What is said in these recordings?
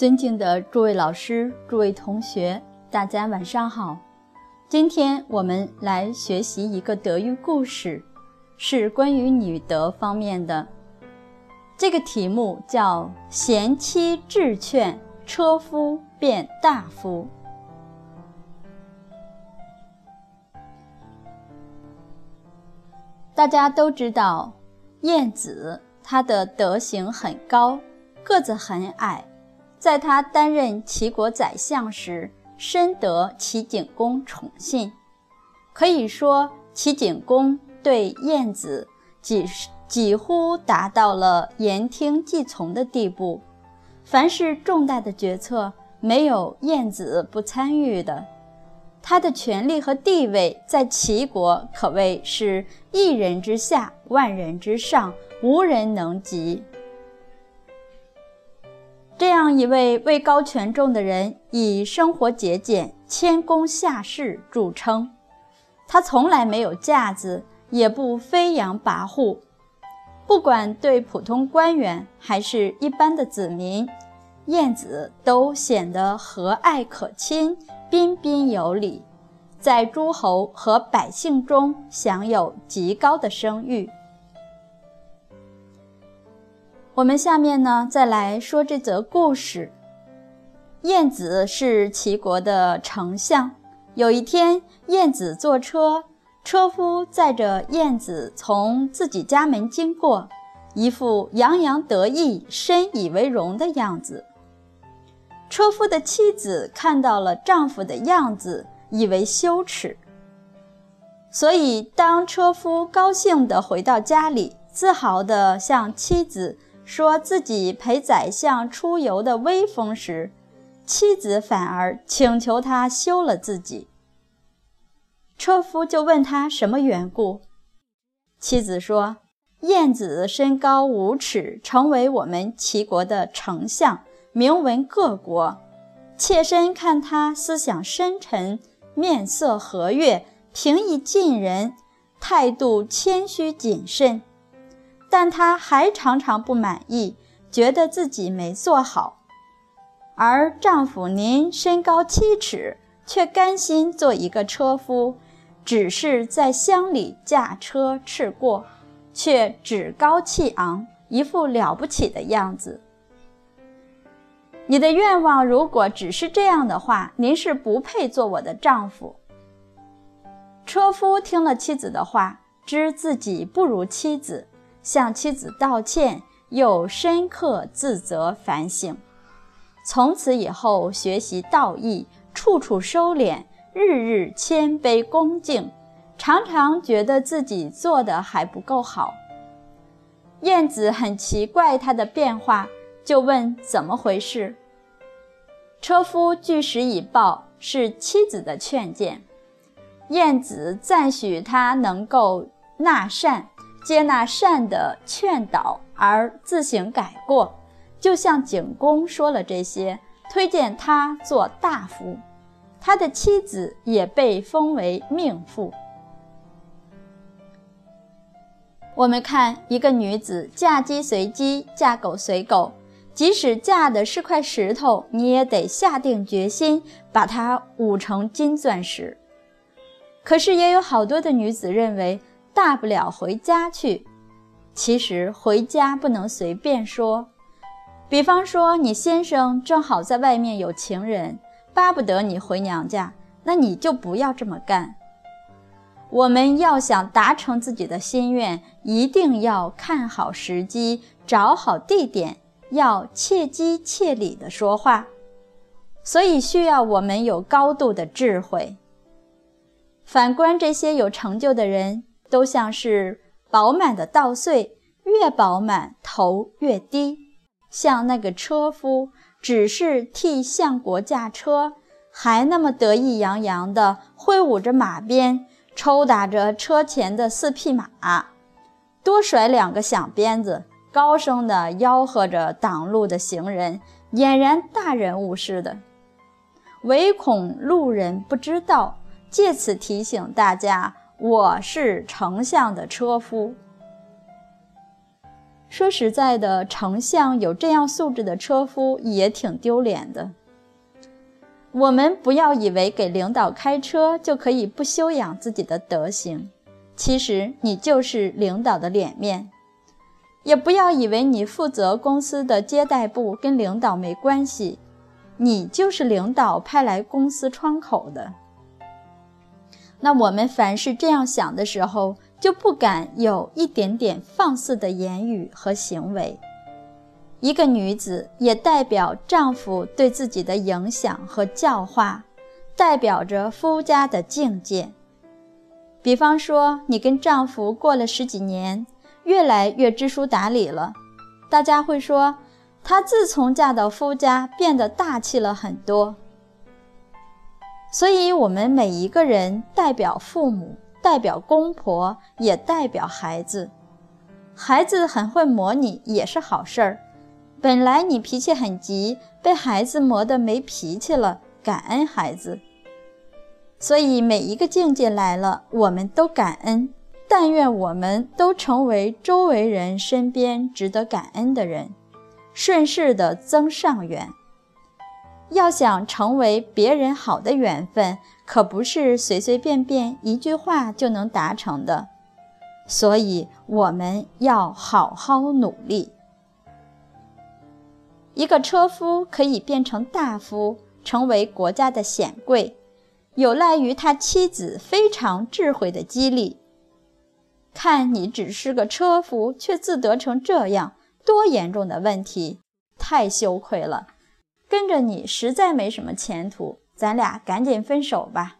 尊敬的诸位老师、诸位同学，大家晚上好。今天我们来学习一个德育故事，是关于女德方面的。这个题目叫“贤妻智劝车夫变大夫”。大家都知道，晏子他的德行很高，个子很矮。在他担任齐国宰相时，深得齐景公宠信，可以说齐景公对晏子几几乎达到了言听计从的地步。凡是重大的决策，没有晏子不参与的。他的权力和地位在齐国可谓是一人之下，万人之上，无人能及。让一位位高权重的人，以生活节俭、谦恭下士著称。他从来没有架子，也不飞扬跋扈。不管对普通官员还是一般的子民，晏子都显得和蔼可亲、彬彬有礼，在诸侯和百姓中享有极高的声誉。我们下面呢，再来说这则故事。晏子是齐国的丞相。有一天，晏子坐车，车夫载着晏子从自己家门经过，一副洋洋得意、深以为荣的样子。车夫的妻子看到了丈夫的样子，以为羞耻，所以当车夫高兴地回到家里，自豪地向妻子。说自己陪宰相出游的威风时，妻子反而请求他休了自己。车夫就问他什么缘故，妻子说：“晏子身高五尺，成为我们齐国的丞相，名闻各国。妾身看他思想深沉，面色和悦，平易近人，态度谦虚谨慎。”但她还常常不满意，觉得自己没做好。而丈夫您身高七尺，却甘心做一个车夫，只是在乡里驾车驰过，却趾高气昂，一副了不起的样子。你的愿望如果只是这样的话，您是不配做我的丈夫。车夫听了妻子的话，知自己不如妻子。向妻子道歉，又深刻自责反省。从此以后，学习道义，处处收敛，日日谦卑恭敬，常常觉得自己做的还不够好。晏子很奇怪他的变化，就问怎么回事。车夫据实以报，是妻子的劝谏。晏子赞许他能够纳善。接纳善的劝导而自行改过，就像景公说了这些，推荐他做大夫，他的妻子也被封为命妇。我们看一个女子嫁鸡随鸡，嫁狗随狗，即使嫁的是块石头，你也得下定决心把它捂成金钻石。可是也有好多的女子认为。大不了回家去，其实回家不能随便说。比方说，你先生正好在外面有情人，巴不得你回娘家，那你就不要这么干。我们要想达成自己的心愿，一定要看好时机，找好地点，要切机切理的说话。所以需要我们有高度的智慧。反观这些有成就的人。都像是饱满的稻穗，越饱满头越低。像那个车夫，只是替相国驾车，还那么得意洋洋地挥舞着马鞭，抽打着车前的四匹马，多甩两个响鞭子，高声地吆喝着挡路的行人，俨然大人物似的。唯恐路人不知道，借此提醒大家。我是丞相的车夫。说实在的，丞相有这样素质的车夫也挺丢脸的。我们不要以为给领导开车就可以不修养自己的德行，其实你就是领导的脸面。也不要以为你负责公司的接待部跟领导没关系，你就是领导派来公司窗口的。那我们凡是这样想的时候，就不敢有一点点放肆的言语和行为。一个女子也代表丈夫对自己的影响和教化，代表着夫家的境界。比方说，你跟丈夫过了十几年。越来越知书达理了，大家会说，她自从嫁到夫家，变得大气了很多。所以，我们每一个人代表父母，代表公婆，也代表孩子。孩子很会磨你，也是好事儿。本来你脾气很急，被孩子磨得没脾气了，感恩孩子。所以，每一个境界来了，我们都感恩。但愿我们都成为周围人身边值得感恩的人，顺势的增上缘。要想成为别人好的缘分，可不是随随便便一句话就能达成的。所以我们要好好努力。一个车夫可以变成大夫，成为国家的显贵，有赖于他妻子非常智慧的激励。看你只是个车夫，却自得成这样，多严重的问题！太羞愧了，跟着你实在没什么前途，咱俩赶紧分手吧。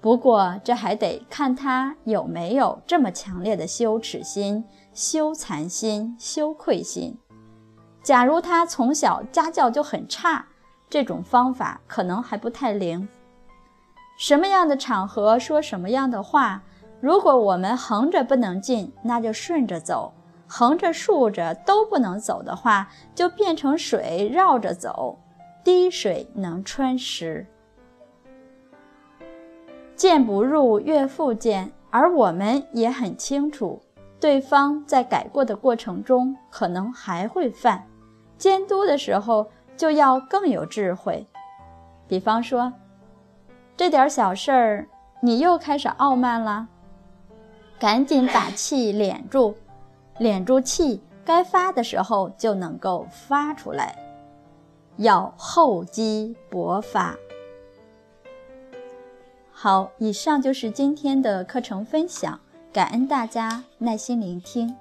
不过这还得看他有没有这么强烈的羞耻心、羞惭心、羞愧心。假如他从小家教就很差，这种方法可能还不太灵。什么样的场合说什么样的话。如果我们横着不能进，那就顺着走；横着竖着都不能走的话，就变成水绕着走。滴水能穿石，见不入岳父见。而我们也很清楚，对方在改过的过程中可能还会犯，监督的时候就要更有智慧。比方说，这点小事儿，你又开始傲慢了。赶紧把气敛住，敛住气，该发的时候就能够发出来，要厚积薄发。好，以上就是今天的课程分享，感恩大家耐心聆听。